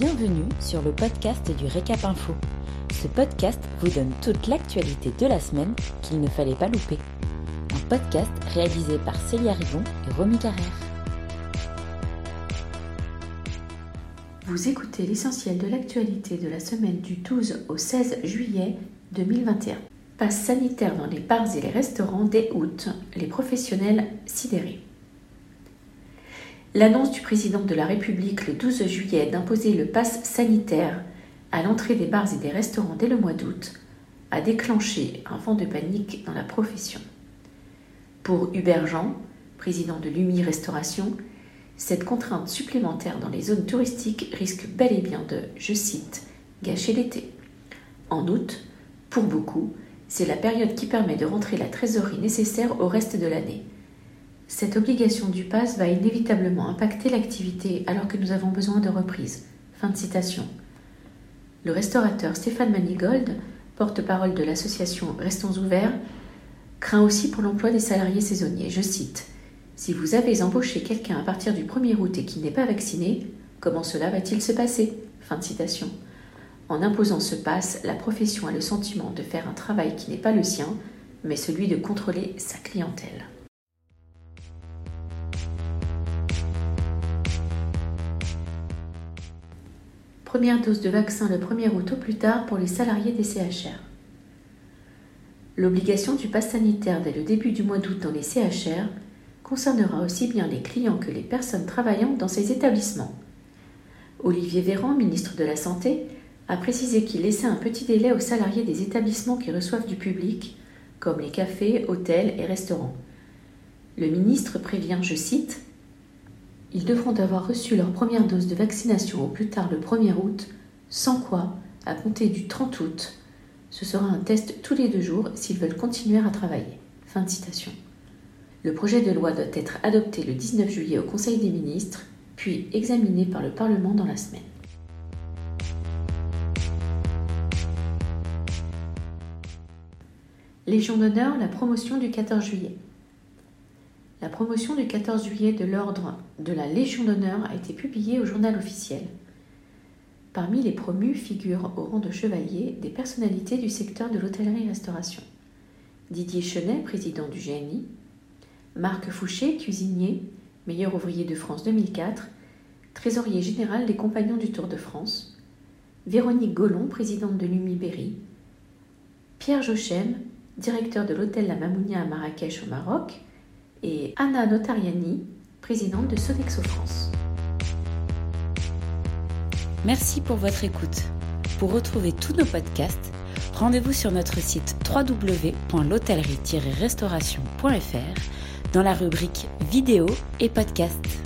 Bienvenue sur le podcast du Récap Info. Ce podcast vous donne toute l'actualité de la semaine qu'il ne fallait pas louper. Un podcast réalisé par Célia Rivon et Romy Carrère. Vous écoutez l'essentiel de l'actualité de la semaine du 12 au 16 juillet 2021. Passe sanitaire dans les bars et les restaurants dès août, les professionnels sidérés. L'annonce du président de la République le 12 juillet d'imposer le pass sanitaire à l'entrée des bars et des restaurants dès le mois d'août a déclenché un vent de panique dans la profession. Pour Hubert Jean, président de l'UMI Restauration, cette contrainte supplémentaire dans les zones touristiques risque bel et bien de, je cite, gâcher l'été. En août, pour beaucoup, c'est la période qui permet de rentrer la trésorerie nécessaire au reste de l'année. Cette obligation du pass va inévitablement impacter l'activité alors que nous avons besoin de reprise. Fin de citation. Le restaurateur Stéphane Manigold, porte-parole de l'association Restons ouverts, craint aussi pour l'emploi des salariés saisonniers. Je cite Si vous avez embauché quelqu'un à partir du 1er août et qui n'est pas vacciné, comment cela va-t-il se passer? Fin de citation. En imposant ce pass, la profession a le sentiment de faire un travail qui n'est pas le sien, mais celui de contrôler sa clientèle. Première dose de vaccin le 1er août au plus tard pour les salariés des CHR. L'obligation du pass sanitaire dès le début du mois d'août dans les CHR concernera aussi bien les clients que les personnes travaillant dans ces établissements. Olivier Véran, ministre de la Santé, a précisé qu'il laissait un petit délai aux salariés des établissements qui reçoivent du public, comme les cafés, hôtels et restaurants. Le ministre prévient, je cite, ils devront avoir reçu leur première dose de vaccination au plus tard le 1er août, sans quoi, à compter du 30 août, ce sera un test tous les deux jours s'ils veulent continuer à travailler. Fin citation. Le projet de loi doit être adopté le 19 juillet au Conseil des ministres, puis examiné par le Parlement dans la semaine. Légion d'honneur, la promotion du 14 juillet. La promotion du 14 juillet de l'ordre de la Légion d'honneur a été publiée au journal officiel. Parmi les promus figurent au rang de chevalier des personnalités du secteur de l'hôtellerie-restauration. Didier Chenet, président du GNI, Marc Fouché, cuisinier, meilleur ouvrier de France 2004, trésorier général des Compagnons du Tour de France, Véronique Gollon, présidente de l'UMI Pierre Jochem, directeur de l'hôtel La Mamounia à Marrakech au Maroc, et Anna Notariani, présidente de Sodexo France. Merci pour votre écoute. Pour retrouver tous nos podcasts, rendez-vous sur notre site www.l'hôtellerie-restauration.fr dans la rubrique vidéo et podcasts.